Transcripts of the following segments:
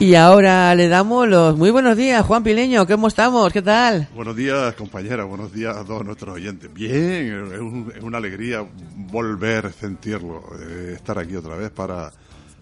Y ahora le damos los muy buenos días, Juan Pileño, ¿cómo estamos? ¿Qué tal? Buenos días, compañera, buenos días a todos nuestros oyentes. Bien, es, un- es una alegría volver a sentirlo, eh, estar aquí otra vez para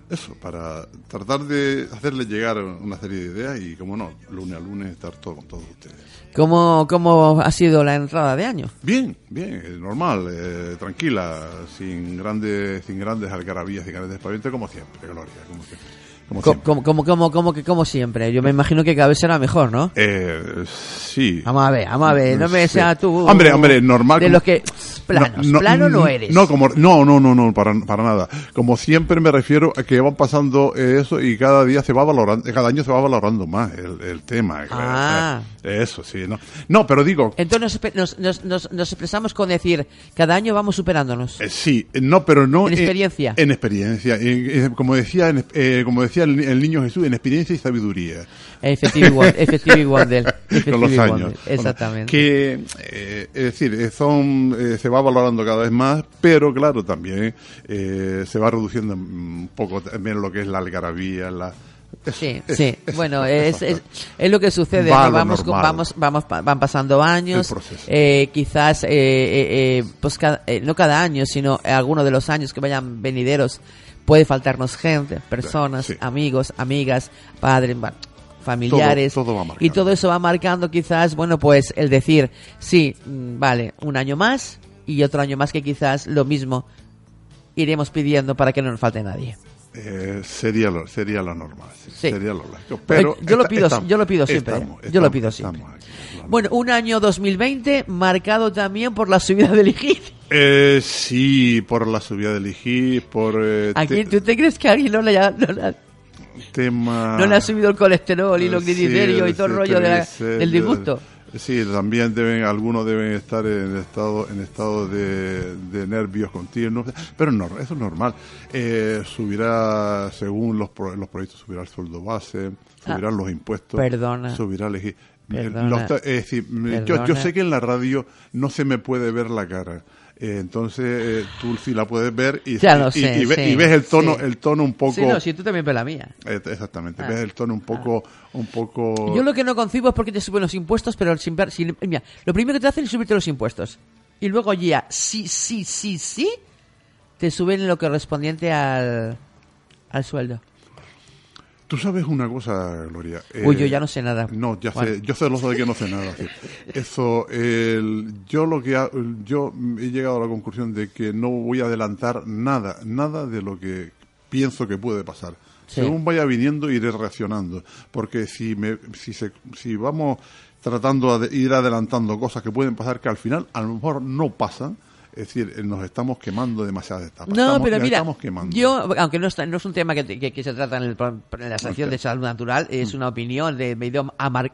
eso, para tratar de hacerles llegar una serie de ideas y, como no, lunes a lunes estar todo con todos ustedes. ¿Cómo, ¿Cómo ha sido la entrada de año? Bien, bien, eh, normal, eh, tranquila, sin grandes, sin grandes algarabías, sin grandes despavientos, como siempre, Gloria, como siempre. Como Co-. Como, como, como, como que como siempre. Yo me imagino que cada vez será mejor, ¿no? Eh, sí. Vamos a ver, vamos a ver, no me Sí. sea tú. Hombre, hombre, normal. De como- los que. Planos, plano no eres. No, como, no, no, no, no, para, para nada. Como siempre me refiero a que van pasando eh, eso y cada día se va valorando, cada año se va valorando más el, el tema. Ah. eh, Eso, sí, no. No, pero digo, Entonces nos, nos, nos, nos- expresamos con decir, cada año vamos superándonos. eh, sí, no, pero no. En experiencia. En, experiencia. En- en- como decía, en- como decía el, el niño Jesús, en experiencia y sabiduría. Effective Wonder. Effective Wonder. con los años. Exactamente. Que, eh, es decir, eh, son, eh, se va valorando cada vez más, pero claro, también eh, se va reduciendo un poco también lo que es la algarabía, la... Sí, es- sí. es- bueno, es- es, es, lo que sucede. Vamos, normal. vamos, vamos, van pasando años. Eh, quizás, eh, eh, eh, pues cada- eh, no cada año, sino algunos de los años que vayan venideros, puede faltarnos gente, personas, Sí. amigos, amigas, padres, familiares. Todo- todo va marcando. y todo eso va marcando quizás, bueno, pues el decir, sí, mm, vale, un año más y otro año más que quizás lo mismo iremos pidiendo para que no nos falte nadie. Eh, sería lo, sería lo normal, sí, sería lo lógico. Pero Eh, yo lo pido, estamos- yo lo pido siempre. estamos- ¿eh? yo lo pido siempre. aquí. Bueno, un año 2020 marcado también por la subida del IGI. Eh, sí, por la subida del IGI, por eh, ¿A te- quién tú te crees que a alguien no le, ha, no le ha- tema... no le ha subido el colesterol y los Sí, gliciterios y todo el rollo de la- triglicéridos. del disgusto? Sí, también deben, algunos deben estar en estado, en estado de, de nervios continuos, pero no, eso es normal. Eh, subirá, según los, pro- los proyectos, subirá el sueldo base, subirán los impuestos, Ah, perdona. subirá el EGI. Perdona. Los es decir, yo, yo sé que en la radio no se me puede ver la cara. Eh, entonces eh, tú sí la puedes ver y, Ya y- lo y- sé, y ve- sí, y ves el tono, sí. el tono un poco Sí, no, si tú también ves la mía. eh, Exactamente, Ah. ves el tono un poco, un poco. Yo lo que no concibo es porque te suben los impuestos, pero sin ver, sin- mira, lo primero que te hacen es subirte los impuestos. Y luego ya, sí, sí, sí, sí, te suben lo correspondiente al, al sueldo. Tú sabes una cosa, Gloria. eh, Uy, yo ya no sé nada. No, ya sé, yo sé lo de que no sé nada. sí. Eso, el, yo lo que ha- yo he llegado a la conclusión de que no voy a adelantar nada, nada de lo que pienso que puede pasar. Sí. Según vaya viniendo iré reaccionando, porque si me, si se, si vamos tratando de ir adelantando cosas que pueden pasar que al final a lo mejor no pasan, es decir, eh, nos estamos quemando demasiadas etapas. No, Estamos- pero mira, estamos quemando. yo, aunque no, está- no es un tema que, que- que se trata en, el en la sección de salud natural, es una opinión de medio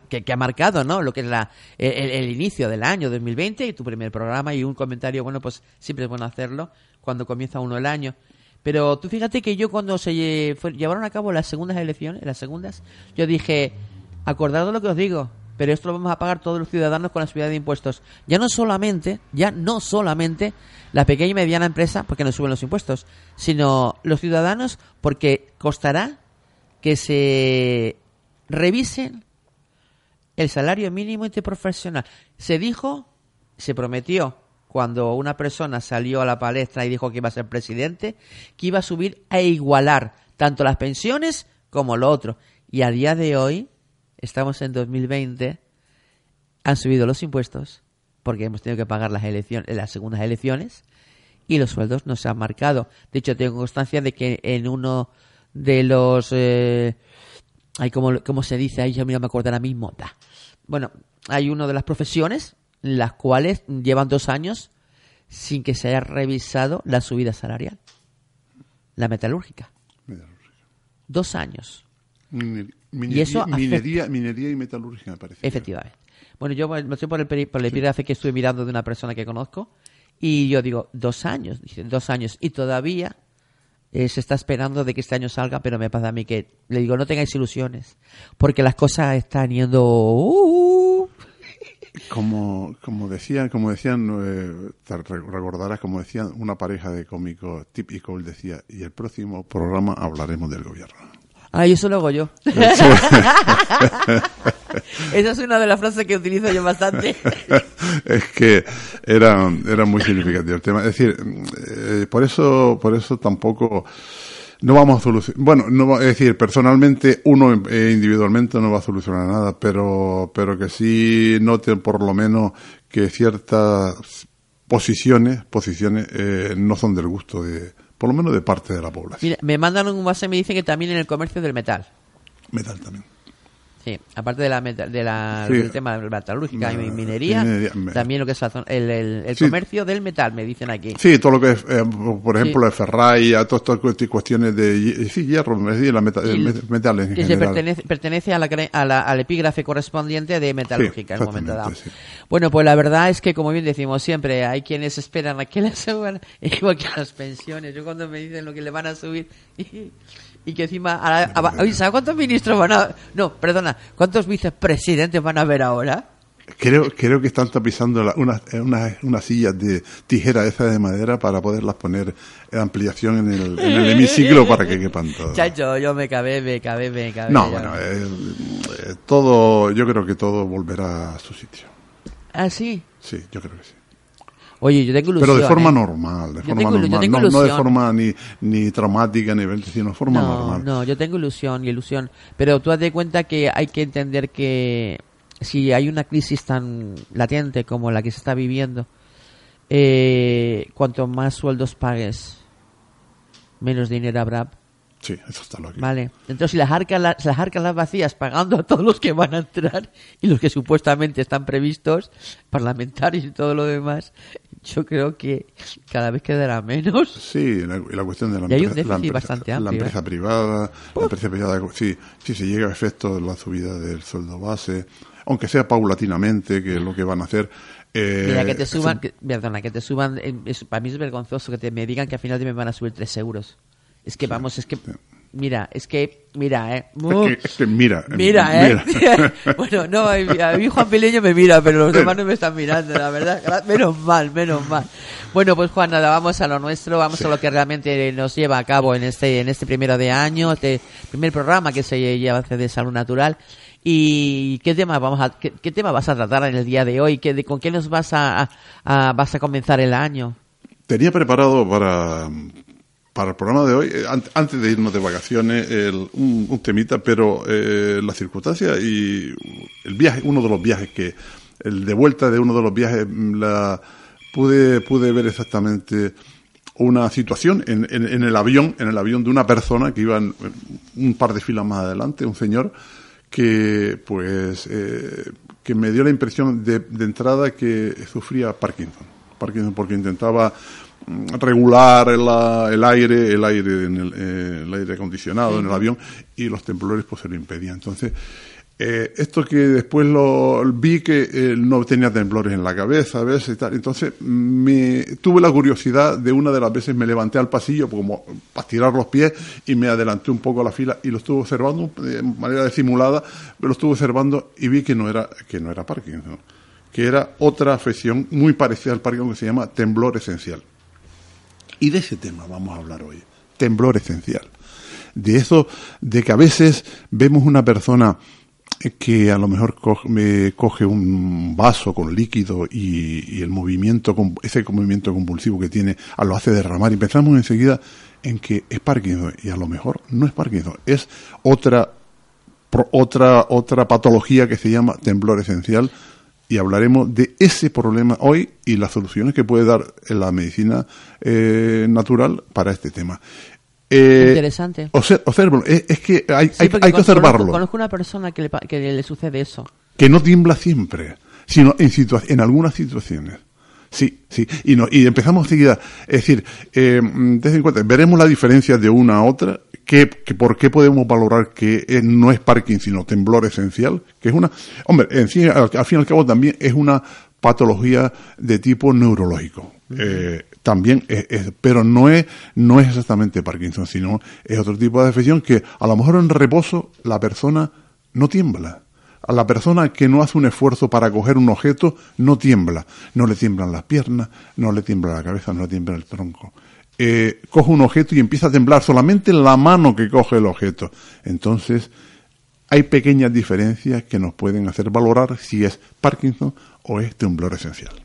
que, que ha marcado ¿no? lo que es la, el, el inicio del año 2020 y tu primer programa y un comentario, bueno, pues siempre es bueno hacerlo cuando comienza uno el año. Pero tú fíjate que yo cuando se fue- llevaron a cabo las segundas elecciones, las segundas, yo dije, acordad de lo que os digo, pero esto lo vamos a pagar todos los ciudadanos con la subida de impuestos. Ya no solamente, ya no solamente la pequeña y mediana empresa, porque nos suben los impuestos, sino los ciudadanos, porque costará que se revisen el salario mínimo interprofesional. Se dijo, se prometió cuando una persona salió a la palestra y dijo que iba a ser presidente, que iba a subir a igualar tanto las pensiones como lo otro. Y a día de hoy, estamos en 2020, han subido los impuestos porque hemos tenido que pagar las elecciones, las segundas elecciones y los sueldos no se han marcado. De hecho, tengo constancia de que en uno de los eh, hay como, como se dice, ahí yo no me acuerdo ahora mismo. Da. Bueno, hay una de las profesiones las cuales llevan dos años sin que se haya revisado la subida salarial. la metalúrgica. Metalúrgica. Dos años. Mine- Y Minería, eso minería, minería y metalúrgica, me parece. Efectivamente. Bueno, yo me estoy por el, peri- por el epígrafe que estuve mirando de una persona que conozco y yo digo, dos años, dice, dos años. Y todavía eh, se está esperando de que este año salga, pero me pasa a mí que le digo, no tengáis ilusiones, porque las cosas están yendo... uh, Como, como decían, como decían, eh, te recordarás, como decían una pareja de cómicos típicos, él decía, y el próximo programa hablaremos del gobierno. Ay, eso lo hago yo. Esa es una de las frases que utilizo yo bastante. es que era, era muy significativo el tema. Es decir, eh, por eso, por eso tampoco no vamos a solucionar. Bueno, no, es decir, personalmente uno eh, individualmente no va a solucionar nada, pero, pero que sí noten por lo menos que ciertas posiciones, posiciones eh, no son del gusto de, por lo menos de parte de la población. Mira, me mandan un WhatsApp y me dicen que también en el comercio del metal. Metal también. Sí, aparte de la meta- de la, Sí. del tema metalúrgica y minería, minería, me- también lo que es el, el- el Sí. comercio del metal, me dicen aquí. Sí, todo lo que es, eh, por ejemplo, Sí. el ferraya, todas estas cuesti- cuestiones de sí, hierro, la meta, el metales en que se pertenece, pertenece a la, a la- al epígrafe correspondiente de metalúrgica en un momento dado. Bueno, pues la verdad es que, como bien decimos siempre, hay quienes esperan a que les suban, igual que a las pensiones. Yo cuando me dicen lo que le van a subir y, y que encima... a- a- oye, ¿sabes cuántos ministros van a...? No, perdona, ¿cuántos vicepresidentes van a haber ahora? Creo, creo que están tapizando la- unas, unas, unas sillas de tijera esas de madera para poderlas poner en ampliación en el, en el hemiciclo para que quepan todos. Chacho, yo me cabé, me cabé, me cabé. No, ya. bueno, eh, eh, todo, yo creo que todo volverá a su sitio. Ah, sí. Sí, yo creo que sí. Oye, yo tengo ilusión. Pero de forma ¿eh? normal, de Yo forma tengo normal, no, no de forma ni, ni traumática, ni sino de forma no, normal. No, yo tengo ilusión y ilusión. Pero tú haz de cuenta que hay que entender que si hay una crisis tan latente como la que se está viviendo, eh, cuanto más sueldos pagues, menos dinero habrá. Sí, eso está loco. Vale. Entonces, si las arcas, las arcas las vacías pagando a todos los que van a entrar y los que supuestamente están previstos, parlamentarios y todo lo demás, yo creo que cada vez quedará menos. Sí, la, cuestión de la Y empresa, la déficit empresa, bastante la empresa ¿eh? privada, la empresa privada, sí, sí se llega a efecto de la subida del sueldo base, aunque sea paulatinamente, que es lo que van a hacer. eh, Mira, que te suban, que- perdona, que te suban, eh, es- para mí es vergonzoso que te me digan que al final me van a subir 3 euros. Es que vamos, es que, mira, es que, mira, eh. es que, es que mira, Mira, ¿eh? mira. bueno, no, a mí, a Juan Pileño me mira, pero los demás no me están mirando, la verdad. Menos mal, menos mal. Bueno, pues Juan, nada, vamos a lo nuestro, vamos Sí. a lo que realmente nos lleva a cabo en este, en este primero de año, este primer programa que se lleva hace de salud natural. ¿Y qué tema vamos a, qué, qué tema vas a tratar en el día de hoy? ¿Qué, de- ¿Con qué nos vas a, a- vas a comenzar el año? Tenía preparado para, para el programa de hoy, eh, an- antes de irnos de vacaciones, el- un, temita, pero eh, la circunstancia y el viaje, uno de los viajes que, el de vuelta de uno de los viajes, mm, la, pude, pude ver exactamente una situación en, en, en el avión, en el avión de una persona que iba un par de filas más adelante, un señor que pues eh, que me dio la impresión de, de entrada que sufría Parkinson. Parkinson porque intentaba regular el, el aire, el aire en el, eh, el aire acondicionado en el avión y los temblores pues se lo impedían. Entonces, eh, esto que después lo vi que eh, no tenía temblores en la cabeza a veces y tal. Entonces, me tuve la curiosidad de una de las veces me levanté al pasillo como para tirar los pies y me adelanté un poco a la fila y lo estuve observando de manera disimulada, pero lo estuve observando y vi que no era que no era Parkinson, que era otra afección muy parecida al Parkinson que se llama temblor esencial. Y de ese tema vamos a hablar hoy, temblor esencial. De eso, de que a veces vemos una persona que a lo mejor co- me coge un vaso con líquido y, el movimiento, ese movimiento convulsivo que tiene, lo hace derramar. Y pensamos enseguida en que es Parkinson. Y a lo mejor no es Parkinson, es otra otra otra patología que se llama temblor esencial y hablaremos de ese problema hoy y las soluciones que puede dar la medicina eh, natural para este tema. Eh, Interesante. obser- obsérvalo. Es, es que hay, Sí, hay- hay que observarlo. Conozco, conozco una persona que le, que le sucede eso. Que no tiembla siempre, sino en, situa- en algunas situaciones. Sí, sí. Y, no, y empezamos enseguida. Es decir, eh, desde en cuenta, veremos la diferencia de una a otra. Que, que ¿Por qué podemos valorar que no es Parkinson, sino temblor esencial? Que es una. Hombre, en fin, al, fin y al cabo también es una patología de tipo neurológico. Eh, también es, pero no es no es exactamente Parkinson sino es otro tipo de afección que a lo mejor en reposo la persona no tiembla a la persona que no hace un esfuerzo para coger un objeto no tiembla. No le tiemblan las piernas no le tiembla la cabeza no le tiembla el tronco. Eh, coge un objeto y empieza a temblar solamente la mano que coge el objeto. Entonces hay pequeñas diferencias que nos pueden hacer valorar si es Parkinson o es temblor esencial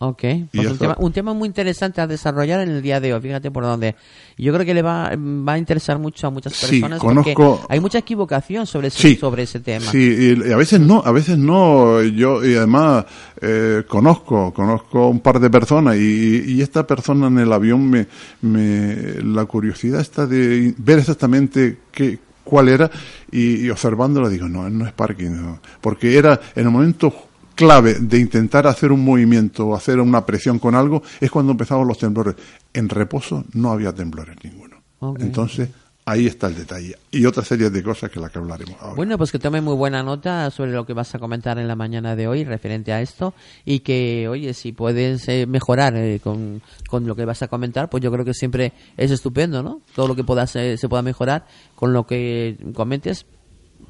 Ok, pues un tema, un tema, muy interesante a desarrollar en el día de hoy, fíjate por dónde. Yo creo que le va, va a interesar mucho a muchas personas porque hay mucha equivocación sobre ese, sobre ese tema. Sí, y a veces no, a veces no. Yo, y además, eh, conozco, conozco un par de personas y, y, esta persona en el avión me, me, la curiosidad está de ver exactamente qué, cuál era y, y observándolo digo, no, no es Parkinson, porque era en el momento clave de intentar hacer un movimiento o hacer una presión con algo es cuando empezaban los temblores. En reposo no había temblores ninguno. Entonces, ahí está el detalle. Y otra serie de cosas que la que hablaremos ahora. Bueno, pues que tome muy buena nota sobre lo que vas a comentar en la mañana de hoy referente a esto y que, oye, si puedes eh, mejorar eh, con, lo que vas a comentar, pues yo creo que siempre es estupendo, ¿no? Todo lo que puedas, eh, se pueda mejorar con lo que comentes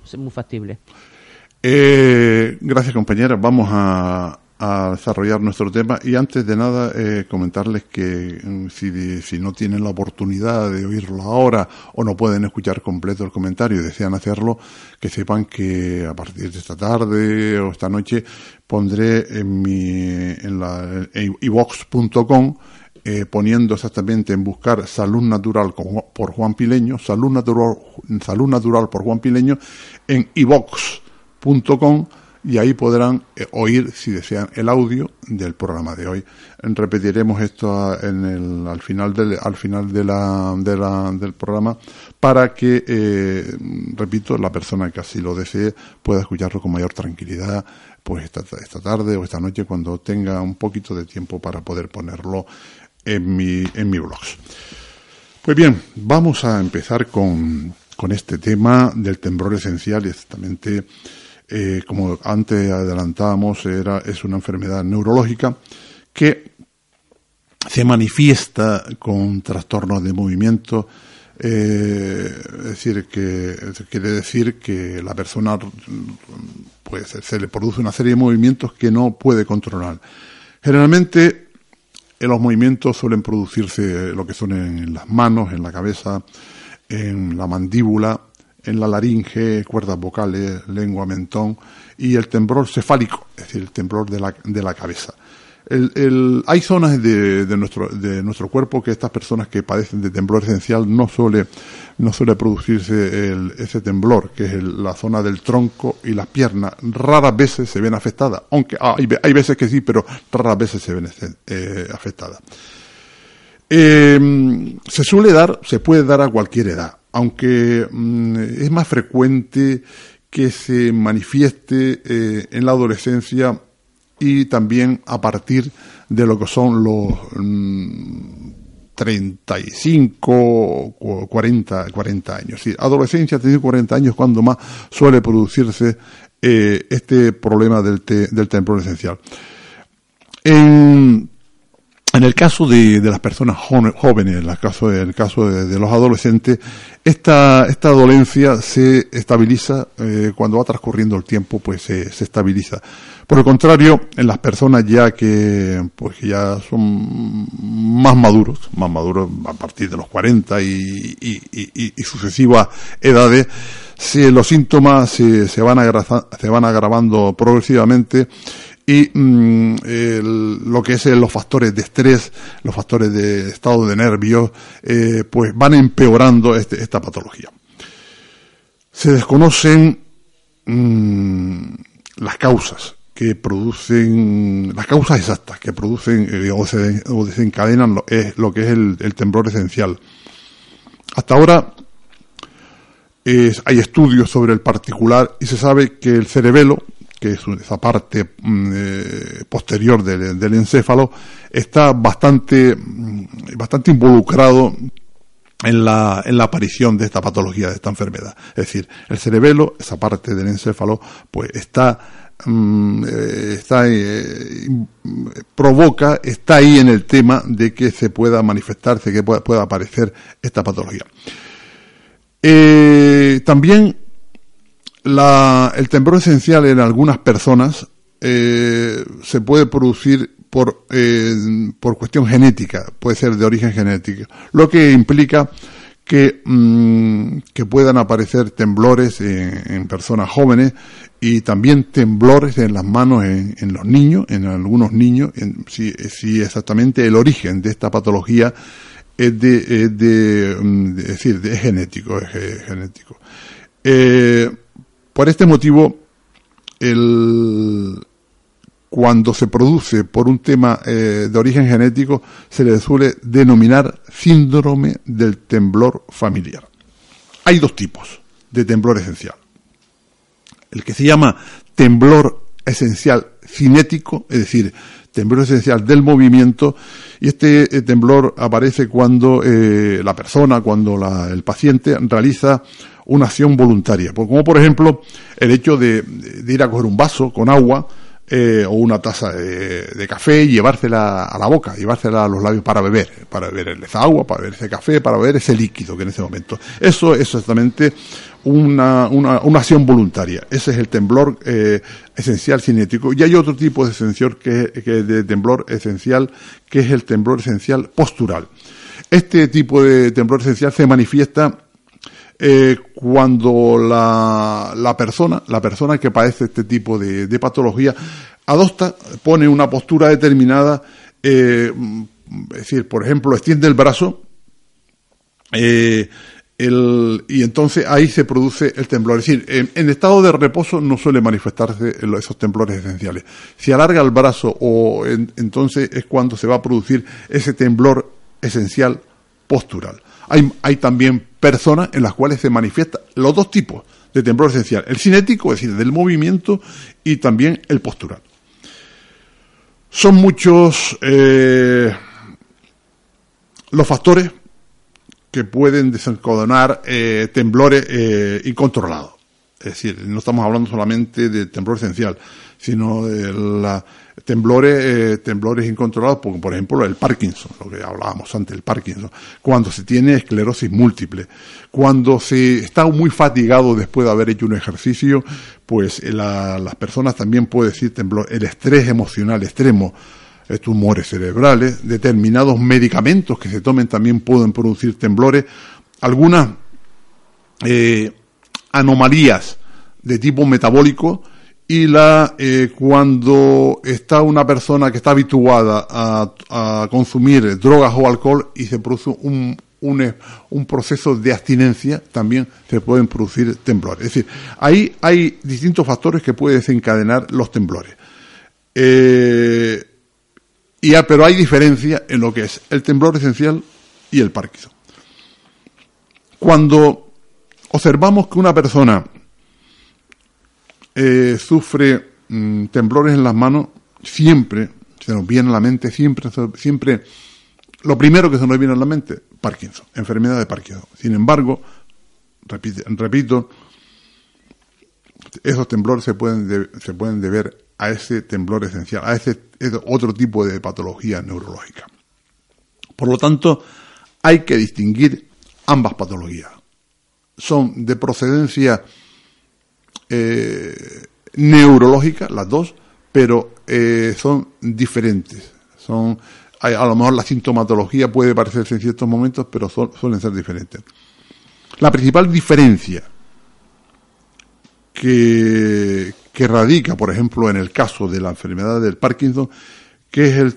es muy factible. Eh, gracias compañera, vamos a, desarrollar nuestro tema. Y antes de nada eh, comentarles que mm, si, si, no tienen la oportunidad de oírlo ahora o no pueden escuchar completo el comentario y desean hacerlo, que sepan que a partir de esta tarde o esta noche pondré en mi en la ivox.com eh, poniendo exactamente en buscar salud natural por Juan Pileño, salud natural, salud natural por Juan Pileño en ivox com y ahí podrán eh, oír, si desean, el audio del programa de hoy. Repetiremos esto en el, al final, del, al final de la, de la, del programa para que, eh, repito, la persona que así lo desee pueda escucharlo con mayor tranquilidad pues esta, esta tarde o esta noche cuando tenga un poquito de tiempo para poder ponerlo en mi, en mi blog. Pues bien, vamos a empezar con, con este tema del temblor esencial y exactamente eh, como antes adelantábamos, era, es una enfermedad neurológica que se manifiesta con trastornos de movimiento, eh, es decir, que quiere decir que la persona pues, se le produce una serie de movimientos que no puede controlar. Generalmente en los movimientos suelen producirse lo que son en las manos, en la cabeza, en la mandíbula, en la laringe, cuerdas vocales, lengua, mentón y el temblor cefálico, es decir, el temblor de la, de la cabeza. El, hay zonas de, de, nuestro, de nuestro cuerpo que estas personas que padecen de temblor esencial no suele, no suele producirse ese temblor, que es la zona del tronco y las piernas. Raras veces se ven afectadas, aunque hay, hay veces que sí, pero raras veces se ven eh, afectadas. Eh, se suele dar, se puede dar a cualquier edad aunque mm, es más frecuente que se manifieste eh, en la adolescencia y también a partir de lo que son los 35 o 40, 40 años. Sí, adolescencia, 35, 40 años cuando más suele producirse eh, este problema del, del temblor esencial. En, en el caso de, las personas jóvenes, en el caso, el caso de, los adolescentes, esta, esta dolencia se estabiliza eh, cuando va transcurriendo el tiempo, pues se, estabiliza. Por el contrario, en las personas ya que, pues ya son más maduros, más maduros a partir de los 40 y, y, sucesivas edades, si los síntomas se, se, van se van agravando progresivamente y mm, lo que es eh, los factores de estrés, los factores de estado de nervios, eh, pues van empeorando este, esta patología. Se desconocen mm, las causas que producen, las causas exactas que producen eh, o, se, desencadenan lo, lo que es el, temblor esencial. Hasta ahora hay estudios sobre el particular y se sabe que el cerebelo que es esa parte mm, eh, posterior del, encéfalo, está bastante, mm, bastante involucrado en la, en la aparición de esta patología, de esta enfermedad. Es decir, el cerebelo, esa parte del encéfalo, pues está mm, eh, está eh, provoca está ahí en el tema de que se pueda manifestarse que pueda, pueda aparecer esta patología también la, el temblor esencial en algunas personas eh, se puede producir por, eh, por cuestión genética, puede ser de origen genético, lo que implica que, mm, que puedan aparecer temblores en, personas jóvenes y también temblores en las manos en, los niños, en algunos niños, si, si, exactamente el origen de esta patología es de, de, mm, decir, es genético, es genético. Eh, por este motivo, cuando se produce por un tema eh, de origen genético, se le suele denominar síndrome del temblor familiar. Hay dos tipos de temblor esencial. El que se llama temblor esencial cinético, es decir, temblor esencial del movimiento, y este eh, temblor aparece cuando eh, la persona, cuando el paciente realiza una acción voluntaria, como por ejemplo el hecho de ir a coger un vaso con agua, eh, o una taza de, café y llevársela a la boca, llevársela a los labios para beber, para beber esa agua, para beber ese café, para beber ese líquido que en ese momento. Eso es exactamente una, una, una acción voluntaria. Ese es el temblor eh, esencial cinético. Y hay otro tipo de, esencial que, que de temblor esencial, que es el temblor esencial postural. Este tipo de temblor esencial se manifiesta eh, cuando la, la, persona, la persona que padece este tipo de, patología, adopta, pone una postura determinada, eh, es decir, por ejemplo, extiende el brazo, eh, y entonces ahí se produce el temblor. Es decir, en, estado de reposo no suele manifestarse esos temblores esenciales. Si alarga el brazo o entonces es cuando se va a producir ese temblor esencial postural. Hay, también personas en las cuales se manifiesta los dos tipos de temblor esencial, el cinético, es decir, del movimiento, y también el postural. Son muchos eh, los factores que pueden desencadenar eh, temblores eh, incontrolados. Es decir, no estamos hablando solamente de temblor esencial, sino de la, temblores, eh, temblores incontrolados, por, por ejemplo el Parkinson, lo que hablábamos antes, el Parkinson, cuando se tiene esclerosis múltiple, cuando se está muy fatigado después de haber hecho un ejercicio, pues eh, las personas también pueden decir temblor, el estrés emocional extremo, eh, tumores cerebrales, determinados medicamentos que se tomen también pueden producir temblores, algunas anomalías de tipo metabólico, y la eh, cuando está una persona que está habituada a, consumir drogas o alcohol y se produce un, un, un, proceso de abstinencia, también se pueden producir temblores. Es decir, ahí hay distintos factores que pueden desencadenar los temblores. Eh, y, pero hay diferencia en lo que es el temblor esencial y el Parkinson. Cuando observamos que una persona eh, sufre mm, temblores en las manos, siempre se nos viene a la mente, siempre, siempre, lo primero que se nos viene a la mente, Parkinson, enfermedad de Parkinson. Sin embargo, repito, esos temblores se pueden, se pueden deber a ese temblor esencial, a ese, ese otro tipo de patología neurológica. Por lo tanto, hay que distinguir ambas patologías. Son de procedencia eh, neurológicas, las dos, pero eh, son diferentes. Son, a, lo mejor la sintomatología puede parecerse en ciertos momentos, pero suelen ser diferentes. La principal diferencia que, que radica, por ejemplo, en el caso de la enfermedad del Parkinson, que es el,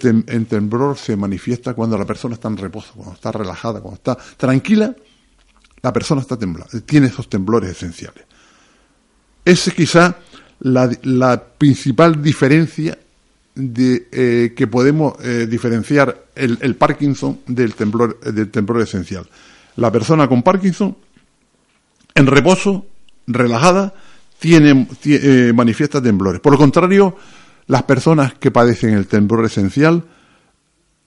temblor se manifiesta cuando la persona está en reposo, cuando está relajada, cuando está tranquila, la persona está temblando, tiene esos temblores esenciales. Esa es quizá la, principal diferencia de, eh, que podemos eh, diferenciar el, Parkinson del temblor, del temblor esencial. La persona con Parkinson, en reposo, relajada, tiene, eh, manifiesta temblores. Por lo contrario, las personas que padecen el temblor esencial,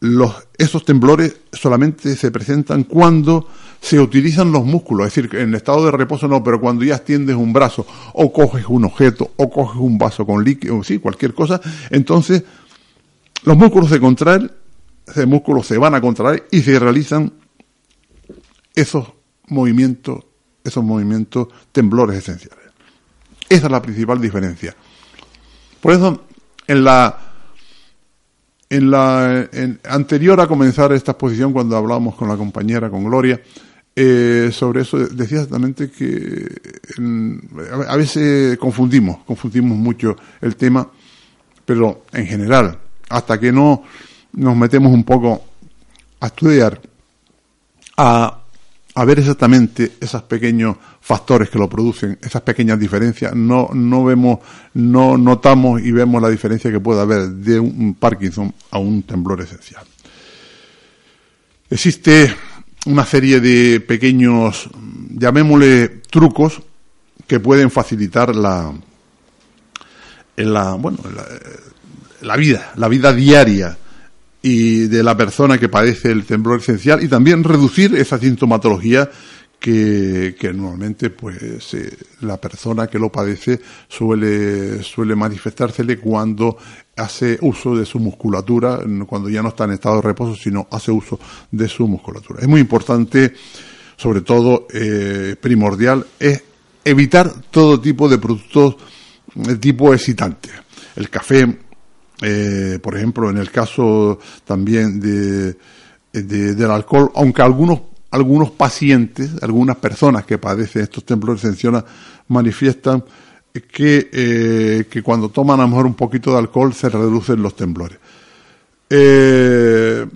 los, esos temblores solamente se presentan cuando se utilizan los músculos, es decir, en estado de reposo no, pero cuando ya extiendes un brazo o coges un objeto o coges un vaso con líquido, sí, cualquier cosa, entonces los músculos se contraen, esos músculos se van a contraer y se realizan esos movimientos, esos movimientos temblores esenciales. Esa es la principal diferencia. Por eso, en la en la anterior a comenzar esta exposición, cuando hablábamos con la compañera, con Gloria, eh, sobre eso decía exactamente que a veces confundimos, confundimos mucho el tema, pero en general, hasta que no nos metemos un poco a estudiar, a, a ver exactamente esos pequeños factores que lo producen, esas pequeñas diferencias, no, no vemos, no notamos y vemos la diferencia que puede haber de un Parkinson a un temblor esencial. Existe una serie de pequeños, llamémosle trucos, que pueden facilitar la, la bueno, la, vida, la vida diaria y de la persona que padece el temblor esencial y también reducir esa sintomatología que, que normalmente pues eh, la persona que lo padece suele suele manifestársele cuando hace uso de su musculatura, cuando ya no está en estado de reposo, sino hace uso de su musculatura. Es muy importante, sobre todo eh, primordial, es evitar todo tipo de productos de tipo excitante. El café, eh, por ejemplo, en el caso también de, del alcohol, aunque algunos algunos pacientes, algunas personas que padecen estos temblores de manifiestan que, eh, que cuando toman a lo mejor un poquito de alcohol se reducen los temblores. Eh,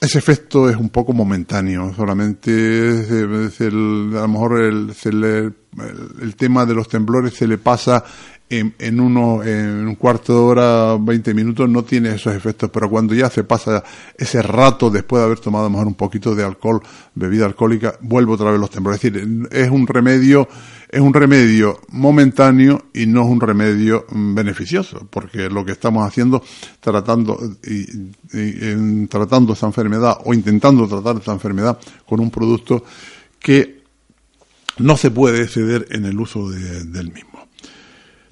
ese efecto es un poco momentáneo, solamente el, a lo mejor el, el, tema de los temblores se le pasa en, en, uno, en un cuarto de hora, 20 minutos, no tiene esos efectos, pero cuando ya se pasa ese rato después de haber tomado mejor un poquito de alcohol, bebida alcohólica, vuelve otra vez los temblores. Es decir, es un remedio es un remedio momentáneo y no es un remedio mm, beneficioso, porque lo que estamos haciendo tratando y, en, tratando esa enfermedad o intentando tratar esa enfermedad con un producto que no se puede exceder en el uso del mismo.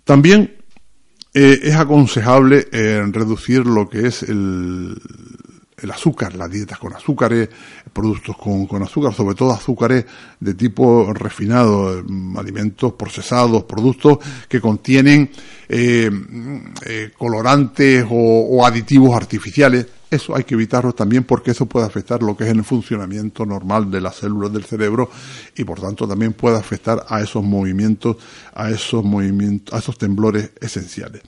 También eh, es aconsejable eh, reducir lo que es el, el azúcar, las dietas con azúcares, productos con, con, azúcar, sobre todo azúcares de tipo refinado, mm, alimentos procesados, productos que contienen eh, eh, colorantes o, aditivos artificiales. Eso hay que evitarlo también porque eso puede afectar lo que es el funcionamiento normal de las células del cerebro y por tanto también puede afectar a esos movimientos, a esos movimientos, a esos temblores esenciales.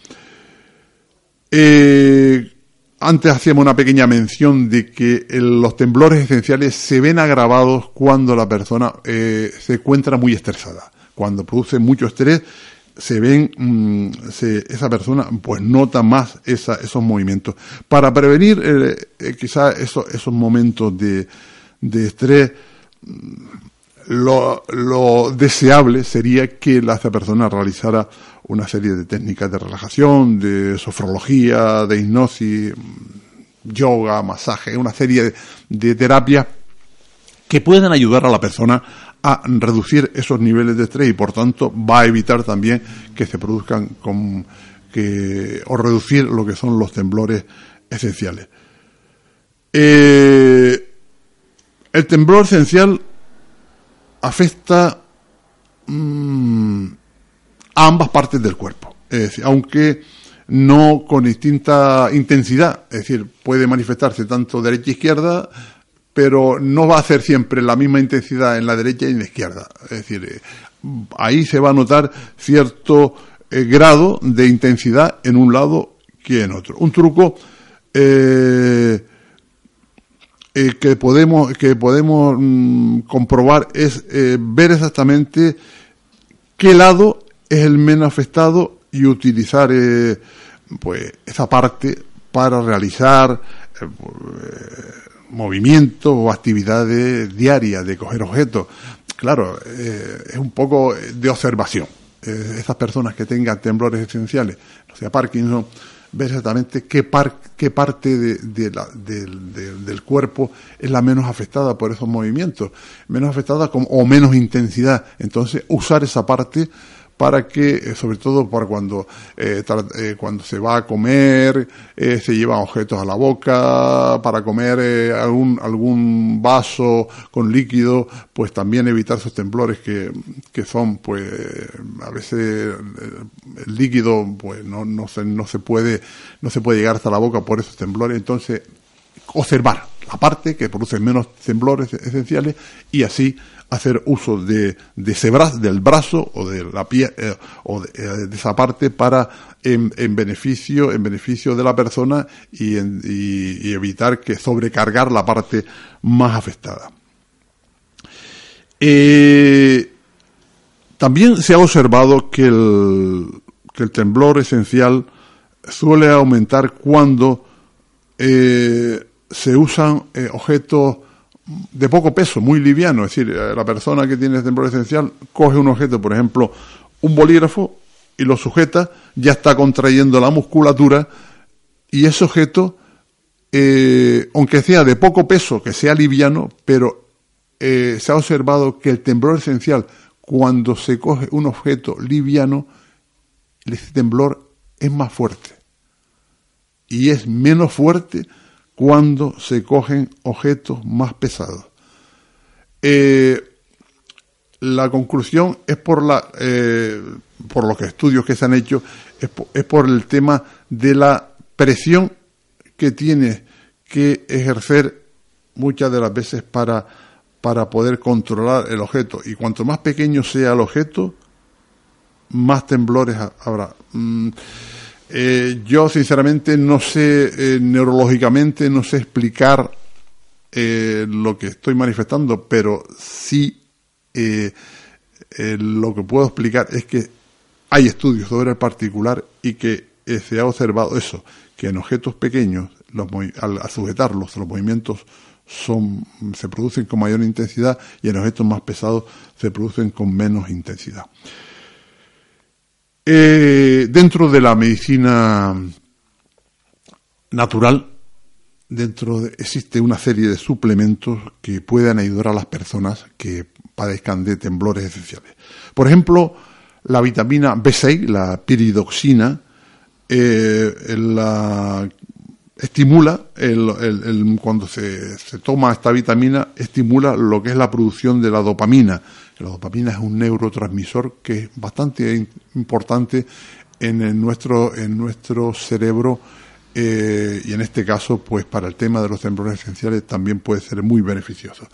Eh, antes hacíamos una pequeña mención de que los temblores esenciales se ven agravados cuando la persona eh, se encuentra muy estresada. Cuando produce mucho estrés, se ven, mm, esa persona pues nota más esos movimientos. Para prevenir eh, eh, quizás esos, momentos de, de estrés, lo, deseable sería que la persona realizara una serie de técnicas de relajación, de sofrología, de hipnosis, yoga, masaje, una serie de, terapias que pueden ayudar a la persona a reducir esos niveles de estrés y por tanto va a evitar también que se produzcan o reducir lo que son los temblores esenciales. Eh, el temblor esencial afecta mm, a ambas partes del cuerpo. Es decir, aunque no con distinta intensidad, es decir, puede manifestarse tanto derecha e izquierda, pero no va a ser siempre la misma intensidad en la derecha y en la izquierda. Es decir, eh, ahí se va a notar cierto eh, grado de intensidad en un lado que en otro. Un truco eh, que podemos que podemos mm, comprobar es ver exactamente qué lado es el menos afectado y utilizar eh, pues esa parte para realizar eh, movimientos o actividades diarias de coger objetos. Claro, eh, es un poco de observación. eh, esas personas que tengan temblores esenciales, o sea, Parkinson, ver exactamente qué, qué parte de, la, del cuerpo es la menos afectada por esos movimientos, menos afectada con, o menos intensidad. Entonces, usar esa parte para que, eh, sobre todo para cuando, eh, eh, cuando se va a comer, se llevan objetos a la boca, para comer algún, algún vaso con líquido, pues también evitar esos temblores que, que son, pues, a veces líquido, pues, no, no, se, no se puede, no se puede llegar hasta la boca por esos temblores, entonces, observar la parte que produce menos temblores esenciales y así hacer uso de, de ese brazo, del brazo o de la pie, eh, o eh, de, esa parte para en, en, beneficio en beneficio de la persona y, y, evitar que sobrecargar la parte más afectada. Eh, también se ha observado que el, que el temblor esencial suele aumentar cuando se usan objetos de poco peso, muy liviano. Es decir, eh, la persona que tiene temblor esencial coge un objeto, por ejemplo, un bolígrafo, y lo sujeta, ya está contrayendo la musculatura, y ese objeto, eh, aunque sea de poco peso, que sea liviano, pero eh, se ha observado que el temblor esencial, cuando se coge un objeto liviano, el temblor es más fuerte. Y es menos fuerte cuando se cogen objetos más pesados. Eh, la conclusión es por la eh, por los estudios que se han hecho es por, el tema de la presión que tiene que ejercer muchas de las veces para para poder controlar el objeto y cuanto más pequeño sea el objeto más temblores habrá mm, eh, yo sinceramente no sé, eh, neurológicamente no sé explicar eh, lo que estoy manifestando, pero sí lo que puedo explicar es que hay estudios sobre el particular y que se ha observado eso, que en objetos pequeños, al, sujetarlos, los movimientos son, se producen con mayor intensidad y en objetos más pesados se producen con menos intensidad. Eh, dentro de la medicina natural, dentro existe una serie de suplementos que puedan ayudar a las personas que padezcan de temblores esenciales. Por ejemplo, la vitamina B6, la piridoxina, eh, la estimula, el, cuando se, se, toma esta vitamina, estimula lo que es la producción de la dopamina. La dopamina es un neurotransmisor que es bastante importante en, nuestro, en nuestro cerebro eh, y en este caso, pues para el tema de los temblores esenciales también puede ser muy beneficioso.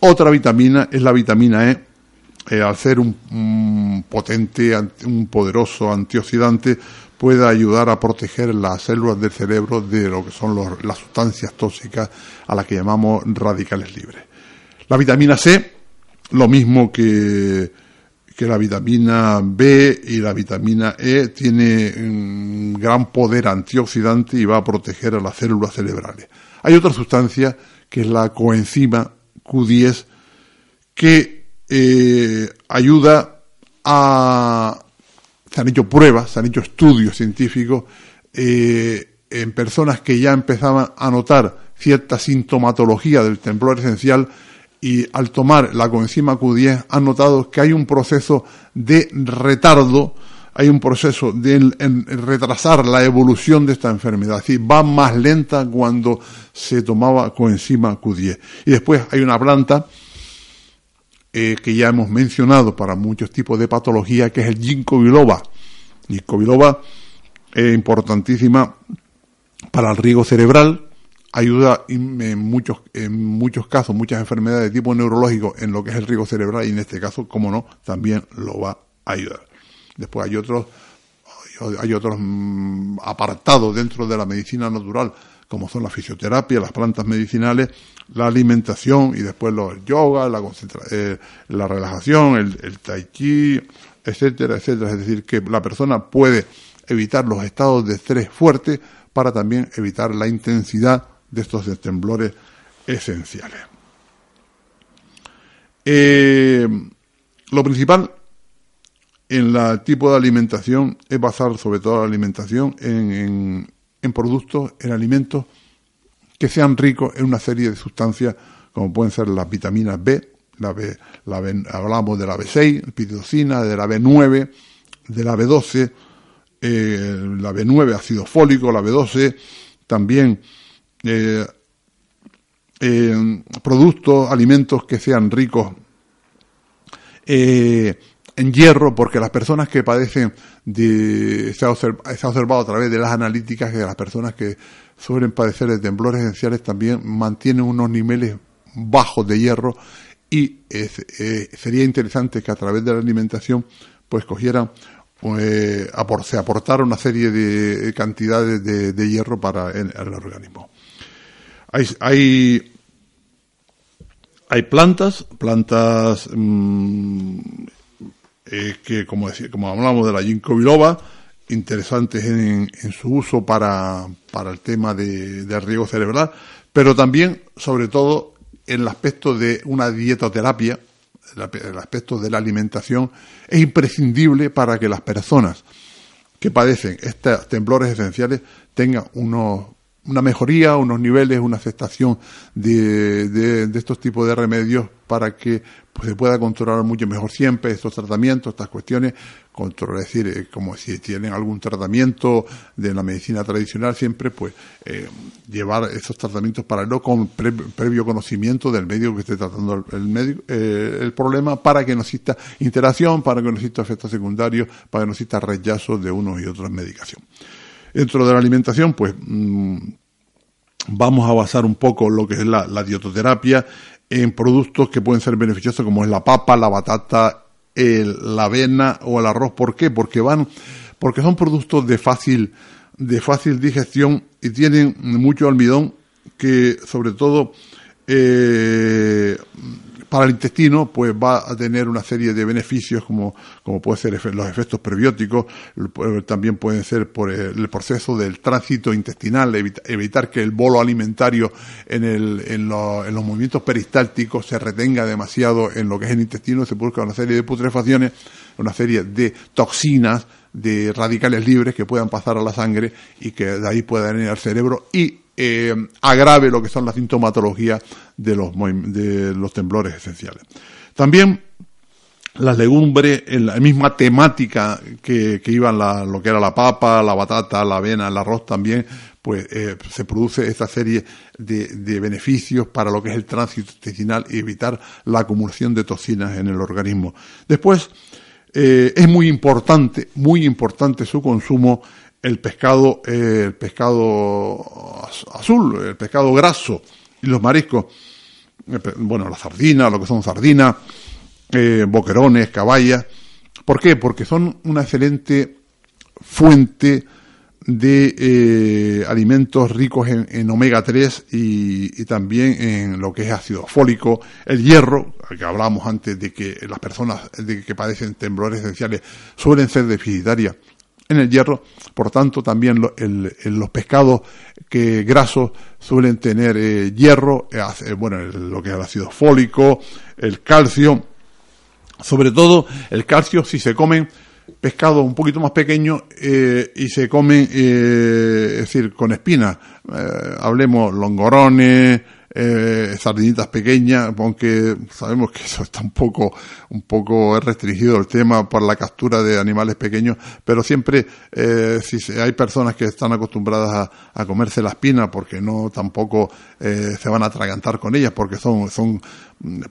Otra vitamina es la vitamina E. Eh, al ser un, potente, un poderoso antioxidante, puede ayudar a proteger las células del cerebro de lo que son las sustancias tóxicas a las que llamamos radicales libres. La vitamina C, lo mismo que, que la vitamina B y la vitamina E, tiene un gran poder antioxidante y va a proteger a las células cerebrales. Hay otra sustancia que es la coenzima Q10 que eh, ayuda a se han hecho pruebas, se han hecho estudios científicos eh, en personas que ya empezaban a notar cierta sintomatología del temblor esencial y al tomar la coenzima Q10 han notado que hay un proceso de retardo, hay un proceso de retrasar la evolución de esta enfermedad, es decir, va más lenta cuando se tomaba coenzima Q10. Y después hay una planta eh, que ya hemos mencionado para muchos tipos de patología, que es el ginkgo biloba. Ginkgo biloba es importantísima para el riego cerebral, ayuda en muchos, en muchos casos, muchas enfermedades de tipo neurológico en lo que es el riego cerebral y en este caso, como no, también lo va a ayudar. Después hay otros, hay otros mm, apartados dentro de la medicina natural, como son la fisioterapia, las plantas medicinales, la alimentación y después los yoga, la, eh, la relajación, el, el tai chi, etcétera, etcétera. Es decir, que la persona puede evitar los estados de estrés fuerte para también evitar la intensidad de estos temblores esenciales. Eh, lo principal en el tipo de alimentación es basar sobre todo la alimentación en, en, productos, en alimentos que sean ricos en una serie de sustancias como pueden ser las vitaminas B, la B, la hablamos de la B6, pitocina, de la B9, de la B12, eh, la B9 ácido fólico, la B12, también eh, productos, alimentos que sean ricos eh, en hierro, porque las personas que padecen de, se ha, observado a través de las analíticas que las personas que suelen padecer de temblores esenciales también mantienen unos niveles bajos de hierro y eh, sería interesante que a través de la alimentación pues cogieran eh, se aportara una serie de cantidades de, hierro para el, organismo. Hay, hay, hay plantas, plantas mm, eh, que, como, decía, como hablamos de la ginkgo biloba, interesantes en, su uso para, para el tema de, de riego cerebral, pero también, sobre todo, en el aspecto de una dietoterapia, el aspecto de la alimentación, es imprescindible para que las personas que padecen estos temblores esenciales tengan unos una mejoría, unos niveles, una aceptación de, de, estos tipos de remedios para que pues, se pueda controlar mucho mejor siempre estos tratamientos, estas cuestiones, controlar, es decir, eh, como si tienen algún tratamiento de la medicina tradicional, siempre pues eh, llevar esos tratamientos para no con previo conocimiento del médico que esté tratando el, eh, el problema, para que no exista interacción, para que no exista efectos secundarios, para que no exista rechazo de unos y otros medicación. Dentro de la alimentación, pues mm, vamos a basar un poco lo que es la, la, diototerapia en productos que pueden ser beneficiosos como es la papa, la batata, la avena o el arroz. ¿Por qué? Porque van, porque son productos de fácil, de fácil digestión y tienen mucho almidón que sobre todo eh, para el intestino, pues va a tener una serie de beneficios como, como puede ser los efectos prebióticos, también pueden ser por el proceso del tránsito intestinal, evitar que el bolo alimentario en, el, en, en, los movimientos peristálticos se retenga demasiado en lo que es el intestino, se busca una serie de putrefacciones, una serie de toxinas, de radicales libres que puedan pasar a la sangre y que de ahí puedan ir al cerebro y eh, agrave lo que son las sintomatologías de los, de los temblores esenciales. También las legumbres, en la misma temática que, que iban lo que era la papa, la batata, la avena, el arroz también, pues eh, se produce esta serie de, de, beneficios para lo que es el tránsito intestinal y evitar la acumulación de toxinas en el organismo. Después, eh, es muy importante, muy importante su consumo el pescado, eh, el pescado azul, el pescado graso y los mariscos, eh, bueno, la sardina, lo que son sardinas, eh, boquerones, caballas. ¿Por qué? Porque son una excelente fuente de alimentos ricos en, omega 3 y, y, también en lo que es ácido fólico, el hierro, que hablábamos antes de que las personas de que padecen temblores esenciales suelen ser deficitarias en el hierro, por tanto también los pescados que grasos suelen tener eh, hierro, eh, eh, bueno, lo que es el ácido fólico, el calcio, sobre todo el calcio si se comen pescados un poquito más pequeños y se comen, es decir, con espinas, hablemos longorones, eh, sardinitas pequeñas, aunque sabemos que eso está un poco, un poco restringido el tema por la captura de animales pequeños, pero siempre eh, si hay personas que están acostumbradas a, comerse la espina porque no tampoco eh, se van a atragantar con ellas porque son, son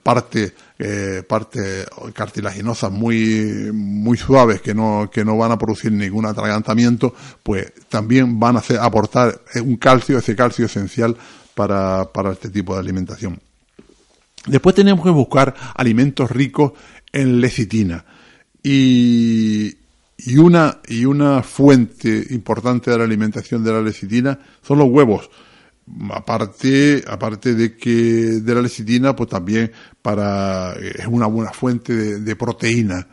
parte, eh, parte cartilaginosas muy, muy suaves que no, que no van a producir ningún atragantamiento, pues también van a hacer, aportar un calcio, ese calcio esencial para, para este tipo de alimentación. Después tenemos que buscar alimentos ricos en lecitina. Y, y, una, y una fuente importante de la alimentación de la lecitina son los huevos. Aparte, aparte de que de la lecitina, pues también para, es una buena fuente de, proteína.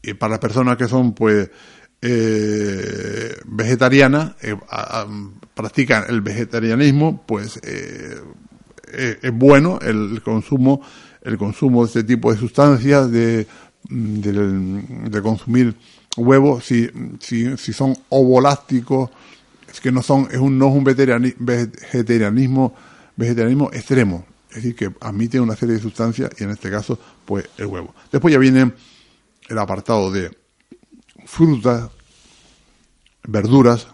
Y para las personas que son, pues, eh, vegetarianas, eh, practican el vegetarianismo, pues eh, eh, es bueno el consumo, el consumo de este tipo de sustancias, de de consumir huevos si, si, si son ovolásticos, es que no son, es un, no es un vegetarianismo, vegetarianismo extremo, es decir, que admite una serie de sustancias y en este caso, pues el huevo. Después ya viene el apartado de frutas, verduras,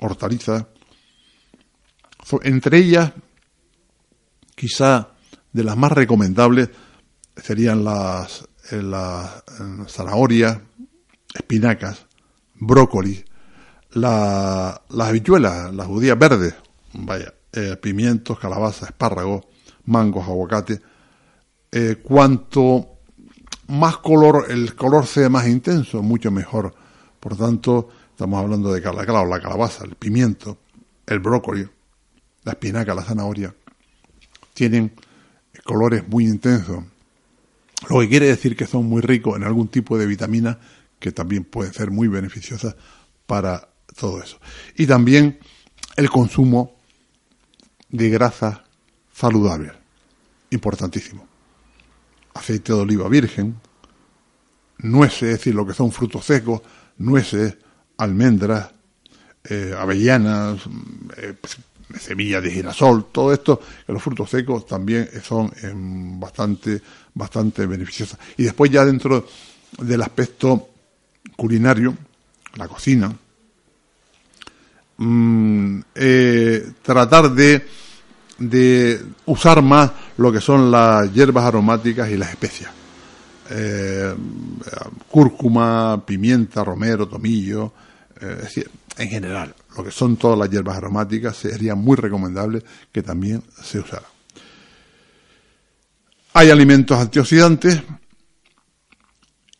hortalizas, entre ellas, quizá de las más recomendables serían las, eh, las zanahorias, espinacas, brócoli, la, las habichuelas, las judías verdes, vaya, eh, pimientos, calabaza, espárragos, mangos, aguacate. Eh, cuanto más color, el color sea más intenso, mucho mejor. Por tanto, estamos hablando de la, la calabaza, el pimiento, el brócoli, la espinaca, la zanahoria, tienen colores muy intensos. Lo que quiere decir que son muy ricos en algún tipo de vitamina que también pueden ser muy beneficiosas para todo eso. Y también el consumo de grasas saludables, importantísimo. Aceite de oliva virgen, nueces, es decir, lo que son frutos secos, nueces, almendras, eh, avellanas, eh, semillas de girasol, todo esto, los frutos secos también son eh, bastante, bastante beneficiosos. Y después ya dentro del aspecto culinario, la cocina, mm, eh, tratar de, usar más lo que son las hierbas aromáticas y las especias. Eh, cúrcuma, pimienta, romero, tomillo, eh, en general, lo que son todas las hierbas aromáticas sería muy recomendable que también se usara. Hay alimentos antioxidantes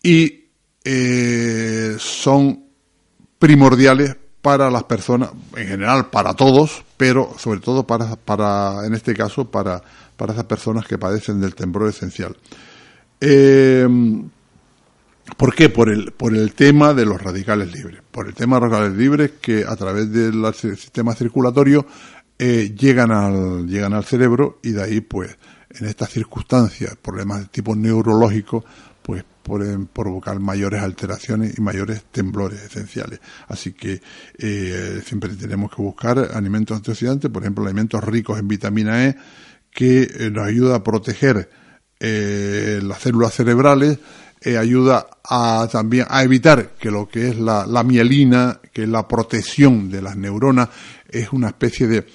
y eh, son primordiales para las personas, en general para todos, pero sobre todo para, para en este caso, para, para esas personas que padecen del temblor esencial. Eh, ¿Por qué? Por el, por el tema de los radicales libres. Por el tema de los radicales libres que a través del sistema circulatorio eh, llegan, al, llegan al cerebro y de ahí, pues, en estas circunstancias, problemas de tipo neurológico, pues pueden provocar mayores alteraciones y mayores temblores esenciales. Así que eh, siempre tenemos que buscar alimentos antioxidantes, por ejemplo, alimentos ricos en vitamina E, que eh, nos ayuda a proteger eh, las células cerebrales, ayuda a también a evitar que lo que es la, mielina, que es la protección de las neuronas, es una especie de,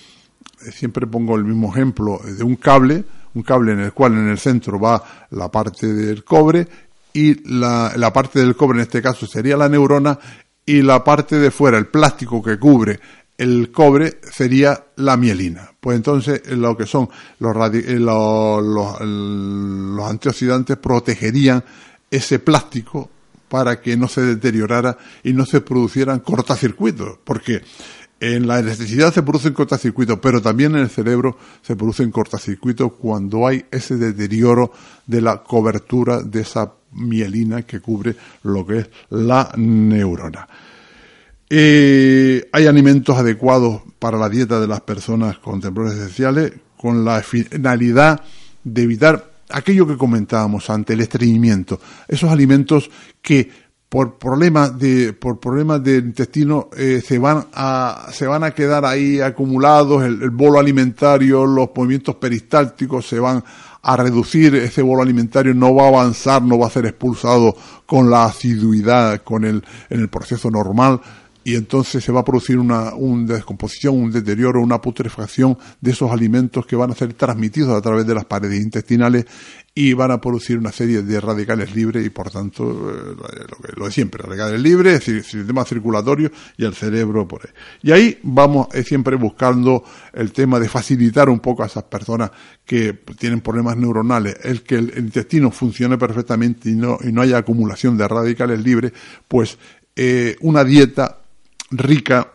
siempre pongo el mismo ejemplo, de un cable, un cable en el cual en el centro va la parte del cobre y la, la parte del cobre en este caso sería la neurona y la parte de fuera, el plástico que cubre el cobre sería la mielina. Pues entonces lo que son eh, los, los, los, antioxidantes protegerían ese plástico para que no se deteriorara y no se producieran cortacircuitos, porque en la electricidad se producen cortocircuitos, pero también en el cerebro se producen cortocircuitos cuando hay ese deterioro de la cobertura de esa mielina que cubre lo que es la neurona. Eh, hay alimentos adecuados para la dieta de las personas con temblores esenciales con la finalidad de evitar aquello que comentábamos ante el estreñimiento. Esos alimentos que por problemas de por problemas del intestino eh, se van a se van a quedar ahí acumulados el, bolo alimentario los movimientos peristálticos se van a reducir ese bolo alimentario no va a avanzar no va a ser expulsado con la asiduidad con el en el proceso normal y entonces se va a producir una, una, descomposición, un deterioro, una putrefacción de esos alimentos que van a ser transmitidos a través de las paredes intestinales y van a producir una serie de radicales libres y por tanto eh, lo, de siempre, radicales libres, el sistema circulatorio y el cerebro por ahí. Y ahí vamos eh, siempre buscando el tema de facilitar un poco a esas personas que tienen problemas neuronales, el que el intestino funcione perfectamente y no, y no haya acumulación de radicales libres, pues eh, una dieta rica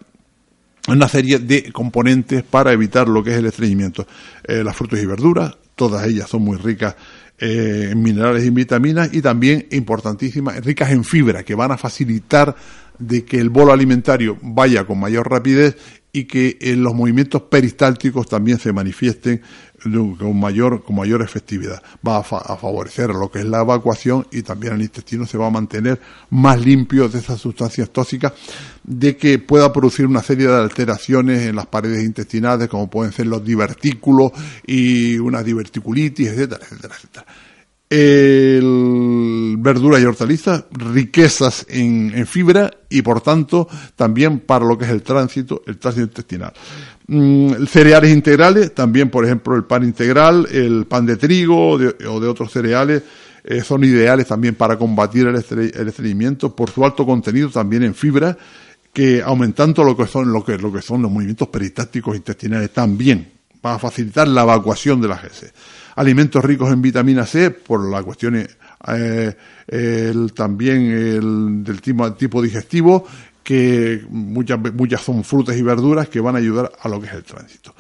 en una serie de componentes para evitar lo que es el estreñimiento. las frutas y verduras, todas ellas son muy ricas eh, minerales y vitaminas y también importantísimas, ricas en fibra, que van a facilitar de que el bolo alimentario vaya con mayor rapidez y que en los movimientos peristálticos también se manifiesten con mayor, con mayor efectividad. Va a, favorecer lo que es la evacuación y también el intestino se va a mantener más limpio de esas sustancias tóxicas, de que pueda producir una serie de alteraciones en las paredes intestinales, como pueden ser los divertículos y una diverticulitis, etcétera, etcétera, etcétera el verdura y hortalizas, riquezas en, fibra y por tanto también para lo que es el tránsito, el tránsito intestinal. Mm, cereales integrales, también por ejemplo el pan integral, el pan de trigo o de otros cereales, eh, son ideales también para combatir el, estreñimiento. Por su alto contenido también en fibra, que aumentando lo que son, lo que, lo que son los movimientos peristácticos intestinales también, va a facilitar la evacuación de las heces. Alimentos ricos en vitamina C por la cuestión eh, también el, del tipo, tipo digestivo que muchas, muchas son frutas y verduras que van a ayudar a lo que es el tránsito.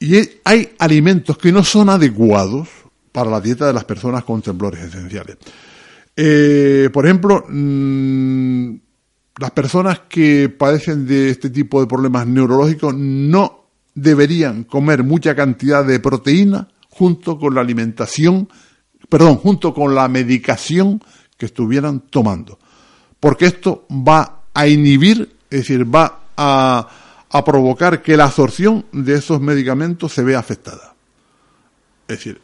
Y hay alimentos que no son adecuados para la dieta de las personas con temblores esenciales. Eh, por ejemplo, mm, las personas que padecen de este tipo de problemas neurológicos no deberían comer mucha cantidad de proteína junto con la alimentación, perdón, junto con la medicación que estuvieran tomando. Porque esto va a inhibir, es decir, va a, a provocar que la absorción de esos medicamentos se vea afectada. Es decir,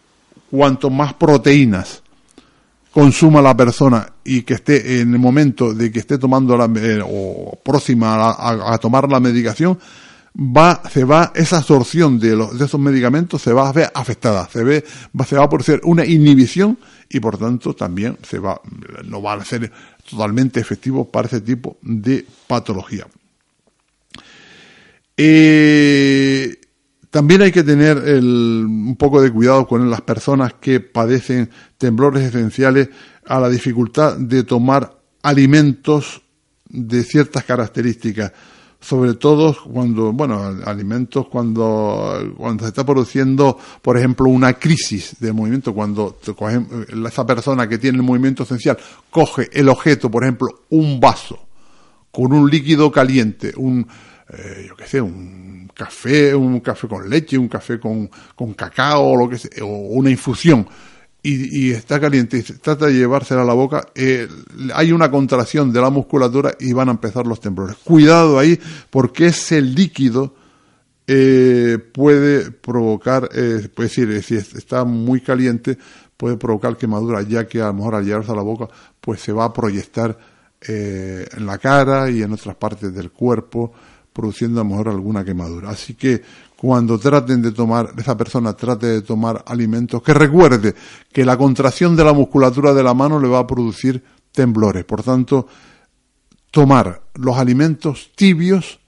cuanto más proteínas consuma la persona y que esté en el momento de que esté tomando la, eh, o próxima a, tomar la medicación, va, se va, esa absorción de, los, de esos medicamentos se va a ver afectada, se ve, va, se va a producir una inhibición y por tanto también se va, no va a ser totalmente efectivo para ese tipo de patología. Eh, también hay que tener el, un poco de cuidado con las personas que padecen temblores esenciales a la dificultad de tomar alimentos de ciertas características sobre todo cuando, bueno, alimentos cuando, cuando se está produciendo, por ejemplo, una crisis de movimiento, cuando esa persona que tiene el movimiento esencial coge el objeto, por ejemplo, un vaso con un líquido caliente, un, eh, yo qué sé, un café, un café con leche, un café con, con cacao, o lo que sea, o una infusión, y, está caliente trata de llevársela a la boca, eh, hay una contracción de la musculatura y van a empezar los temblores. Cuidado ahí porque ese líquido eh, puede provocar, eh, decir, si está muy caliente, puede provocar quemadura, ya que a lo mejor al llevarse a la boca, pues se va a proyectar eh, en la cara y en otras partes del cuerpo, produciendo a lo mejor alguna quemadura. Así que cuando traten de tomar, esa persona trate de tomar alimentos, que recuerde que la contracción de la musculatura de la mano le va a producir temblores. Por tanto, tomar los alimentos tibios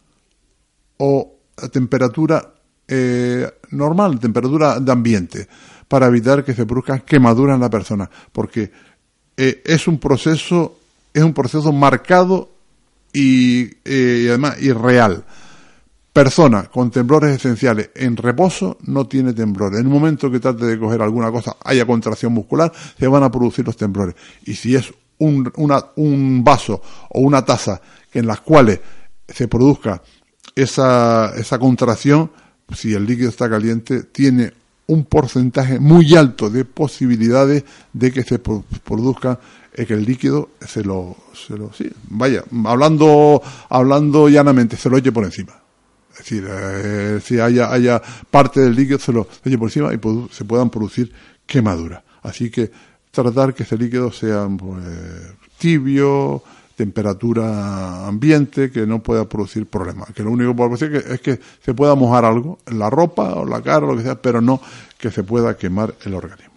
o a temperatura eh, normal, temperatura de ambiente, para evitar que se produzcan quemaduras en la persona, porque eh, es un proceso, es un proceso marcado y, eh, y además irreal persona con temblores esenciales en reposo no tiene temblores. En un momento que trate de coger alguna cosa, haya contracción muscular, se van a producir los temblores. Y si es un, un vaso o una taza en las cuales se produzca esa, esa contracción, si el líquido está caliente, tiene un porcentaje muy alto de posibilidades de que se produzca eh, que el líquido se lo, se lo sí, vaya, hablando, hablando llanamente, se lo eche por encima. Es decir, eh, si haya, haya parte del líquido se lo eche por encima y se puedan producir quemaduras. Así que tratar que ese líquido sea pues, tibio, temperatura ambiente, que no pueda producir problemas. Que lo único que puede producir es que se pueda mojar algo, en la ropa o la cara o lo que sea, pero no que se pueda quemar el organismo.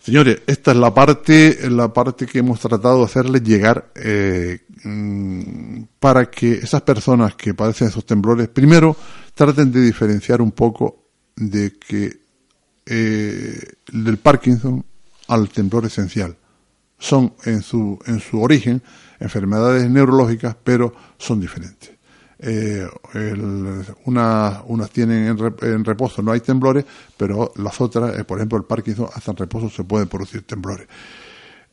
Señores, esta es la parte, la parte que hemos tratado de hacerles llegar eh, mm, para que esas personas que padecen esos temblores, primero traten de diferenciar un poco de que eh, del Parkinson al temblor esencial. Son en su, en su origen enfermedades neurológicas, pero son diferentes eh, unas tienen en, reposo, no hay temblores, pero las otras, eh, por ejemplo el Parkinson, hasta en reposo se pueden producir temblores.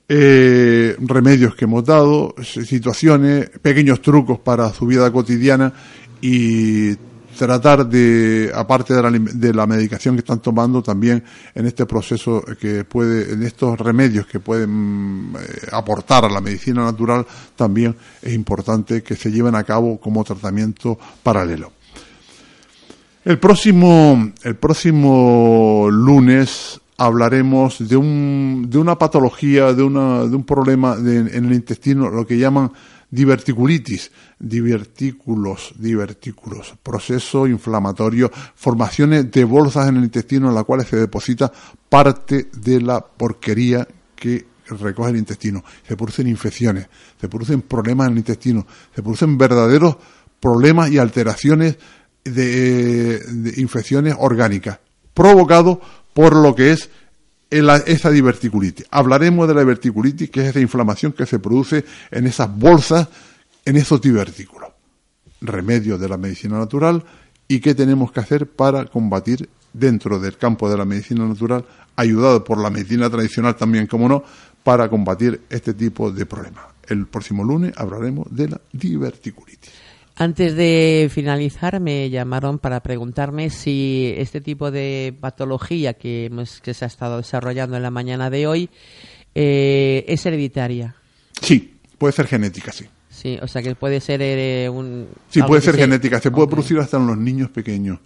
eh, remedios que hemos dado, situaciones, pequeños trucos para su vida cotidiana y tratar de, aparte de la, de la, medicación que están tomando, también en este proceso que puede, en estos remedios que pueden eh, aportar a la medicina natural, también es importante que se lleven a cabo como tratamiento paralelo. El próximo, el próximo lunes hablaremos de, un, de una patología, de, una, de un problema en el intestino, lo que llaman diverticulitis, divertículos, divertículos, proceso inflamatorio, formaciones de bolsas en el intestino en las cuales se deposita parte de la porquería que recoge el intestino. Se producen infecciones, se producen problemas en el intestino, se producen verdaderos problemas y alteraciones de, de infecciones orgánicas, provocados por lo que es esa diverticulitis. Hablaremos de la diverticulitis, que es esa inflamación que se produce en esas bolsas, en esos divertículos. Remedios de la medicina natural y qué tenemos que hacer para combatir dentro del campo de la medicina natural, ayudado por la medicina tradicional también, como no, para combatir este tipo de problemas. El próximo lunes hablaremos de la diverticulitis. Antes de finalizar, me llamaron para preguntarme si este tipo de patología que, que se ha estado desarrollando en la mañana de hoy eh, es hereditaria. Sí, puede ser genética, sí. Sí, o sea que puede ser eh, un... Sí, puede ser genética, se puede producir hasta en los niños pequeños.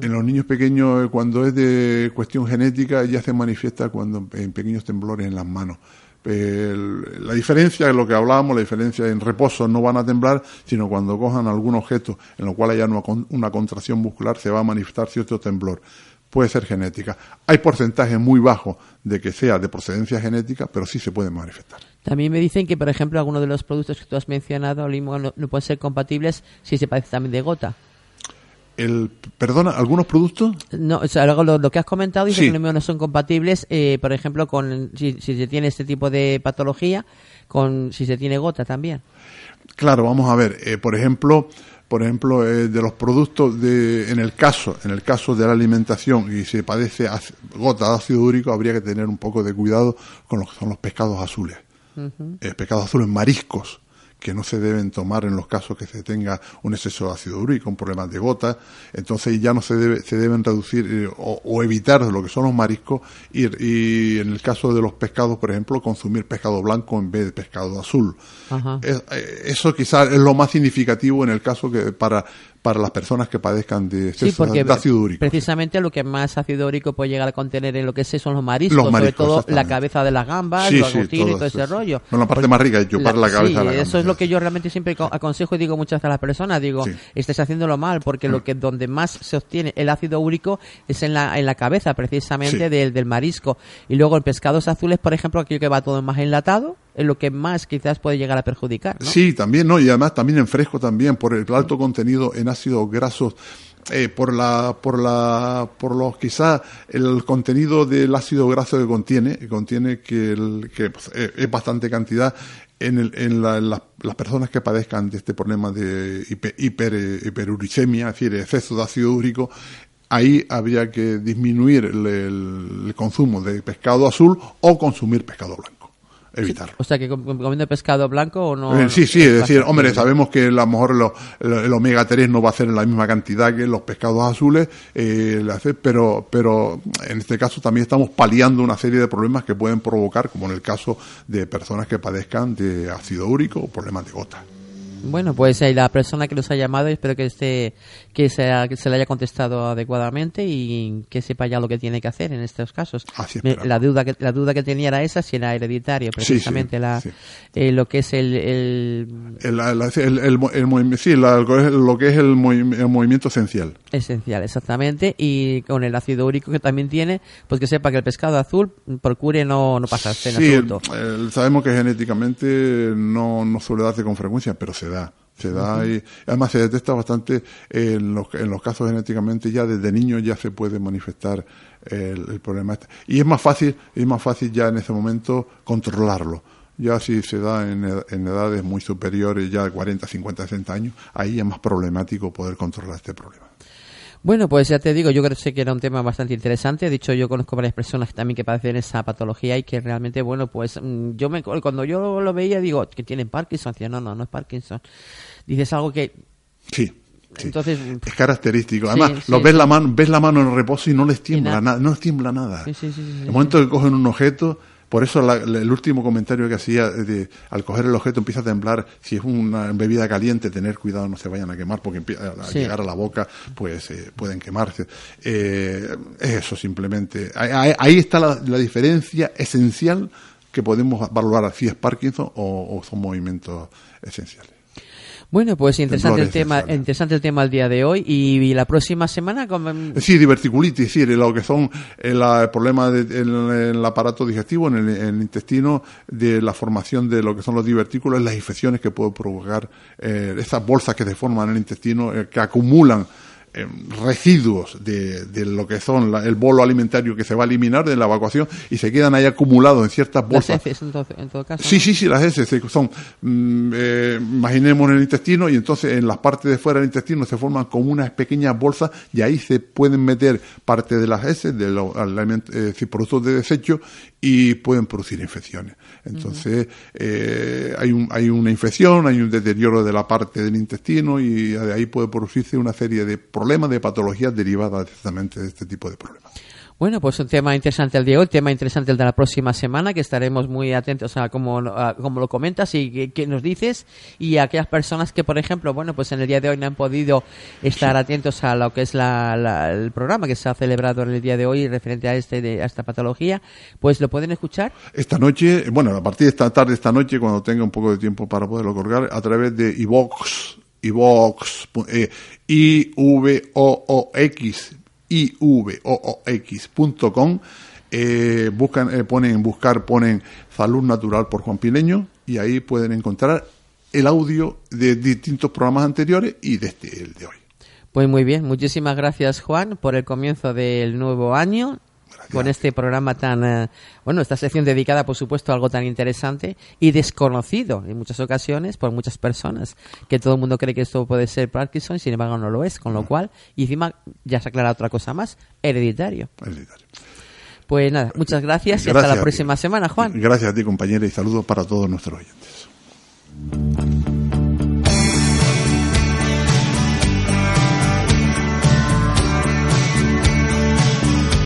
En los niños pequeños, eh, cuando es de cuestión genética, ya se manifiesta cuando en pequeños temblores en las manos la diferencia, lo que hablábamos, la diferencia en reposo no van a temblar, sino cuando cojan algún objeto en lo cual haya una, contracción muscular se va a manifestar cierto temblor. Puede ser genética. Hay porcentajes muy bajos de que sea de procedencia genética, pero sí se puede manifestar. También me dicen que, por ejemplo, algunos de los productos que tú has mencionado no, no pueden ser compatibles si se padece también de gota el perdona algunos productos no o sea lo, lo que has comentado dice que no son compatibles eh, por ejemplo con si, se tiene este tipo de patología con si se tiene gota también. Claro vamos a ver eh, por ejemplo por ejemplo eh, de los productos de en el caso en el caso de la alimentación y se padece gota de ácido úrico habría que tener un poco de cuidado con lo que son los pescados azules. Pescados azules mariscos que no se deben tomar en los casos que se tenga un exceso de ácido úrico, un problema de gota, entonces ya no se, debe, se deben reducir eh, o, evitar lo que son los mariscos y, y, en el caso de los pescados, por ejemplo, consumir pescado blanco en vez de pescado azul. Eh, eso quizás es lo más significativo en el caso que para para las personas que padezcan de exceso de ácido úrico. Precisamente lo que más ácido úrico puede llegar a contener en lo que sé son los mariscos, sobre todo la cabeza de las gambas, los agustinos y todo ese rollo. la parte más rica es chupar la, cabeza de la Eso es lo que yo realmente siempre aconsejo y digo muchas veces a las personas, digo, estés haciéndolo mal, porque lo mm. que donde más se obtiene el ácido úrico es en la, en la cabeza, precisamente del, del marisco. Y luego en pescados azules, por ejemplo, aquello que va todo más enlatado, es lo que más quizás puede llegar a perjudicar. Sí, también, ¿no? Y además también en fresco también, por el alto contenido en ácidos grasos. Eh, por la por la por los quizás el contenido del ácido graso que contiene que contiene que, el, que pues, eh, es bastante cantidad en, el, en, la, las personas que padezcan de este problema de hiper, hiperuricemia, es decir, exceso de ácido úrico, ahí habría que disminuir el, consumo de pescado azul o consumir pescado blanco evitarlo. O sea, que comiendo pescado blanco o no. Eh, sí, sí, es decir, hombre, sabemos que a lo mejor el omega 3 no va a ser en la misma cantidad que los pescados azules, eh, pero, pero en este caso también estamos paliando una serie de problemas que pueden provocar, como en el caso de personas que padezcan de ácido úrico o problemas de gota. Bueno, pues hay la persona que nos ha llamado, espero que esté, que se, que se le haya contestado adecuadamente y que sepa ya lo que tiene que hacer en estos casos. la duda que la duda que tenía era esa, si era hereditario, precisamente la eh, lo que es el el, el, el, sí, lo que es el, movimiento esencial. Esencial, exactamente, y con el ácido úrico que también tiene, pues que sepa que el pescado azul procure no no pasarse en absoluto. sabemos que genéticamente no no suele darse con frecuencia, pero se da. Se da y además se detecta bastante en los, en los casos genéticamente ya desde niños ya se puede manifestar el, problema este. Y es más fácil, es más fácil ya en ese momento controlarlo. Ya si se da en, en edades muy superiores, ya de 40, 50, 60 años, ahí es más problemático poder controlar este problema. Bueno, pues ya te digo, yo creo que era un tema bastante interesante. De hecho, yo conozco varias personas también que padecen esa patología y que realmente, bueno, pues mm, yo me, cuando yo lo veía digo que tienen Parkinson. Decía, no, no, no es Parkinson. Dices algo que... Sí. Entonces, es característico. Además, lo ves la mano, ves la mano en reposo y no les tiembla nada, no les tiembla nada. El momento que cogen un objeto, por eso el último comentario que hacía, de, al coger el objeto empieza a temblar, si es una bebida caliente, tener cuidado, no se vayan a quemar, porque al llegar a la boca, pues eh, pueden quemarse. Eh, es eso simplemente. Ahí, está la, diferencia esencial que podemos valorar si es Parkinson o son movimientos esenciales. Bueno, pues interesante el tema, interesante el tema el día de hoy y, la próxima semana. Sí, diverticulitis, sí, lo que son el, problema del el aparato digestivo, en el, intestino, de la formación de lo que son los divertículos, las infecciones que pueden provocar eh, esas bolsas que se forman en el intestino, eh, que acumulan eh, residuos de, de, lo que son el bolo alimentario que se va a eliminar de la evacuación y se quedan ahí acumulados en ciertas bolsas. Las heces, en todo caso. Sí, sí, sí, las heces son, mm, eh, imaginemos en el intestino y entonces en las partes de fuera del intestino se forman como unas pequeñas bolsas y ahí se pueden meter parte de las heces, de los eh, productos de desecho y pueden producir infecciones. Entonces, eh, hay, un, hay una infección, hay un deterioro de la parte del intestino y de ahí puede producirse una serie de problemas, de patologías derivadas exactamente de este tipo de problemas. Bueno, pues un tema interesante el de hoy, tema interesante el de la próxima semana, que estaremos muy atentos a cómo, lo comentas y qué nos dices. Y a aquellas personas que, por ejemplo, bueno, pues en el día de hoy no han podido estar atentos a lo que es el programa que se ha celebrado en el día de hoy referente a, este, a esta patología, pues lo pueden escuchar. Esta noche, bueno, a partir de esta tarde, esta noche, cuando tenga un poco de tiempo para poderlo colgar, a través de iVox, iVox, eh, I-V-O-O-X, ivoox.com, eh, buscan, eh, ponen buscar, ponen Salud Natural por Juan Pileño y ahí pueden encontrar el audio de distintos programas anteriores y de este, el de hoy. Pues muy bien, muchísimas gracias Juan por el comienzo del nuevo año con este programa tan, eh, bueno, esta sección dedicada, por supuesto, a algo tan interesante y desconocido en muchas ocasiones por muchas personas, que todo el mundo cree que esto puede ser Parkinson sin embargo no lo es, con lo cual, y encima ya se aclara otra cosa más, hereditario. Hereditario. Pues nada, muchas gracias, y hasta la próxima semana, Juan. Gracias a ti, compañera, y saludos para todos nuestros oyentes.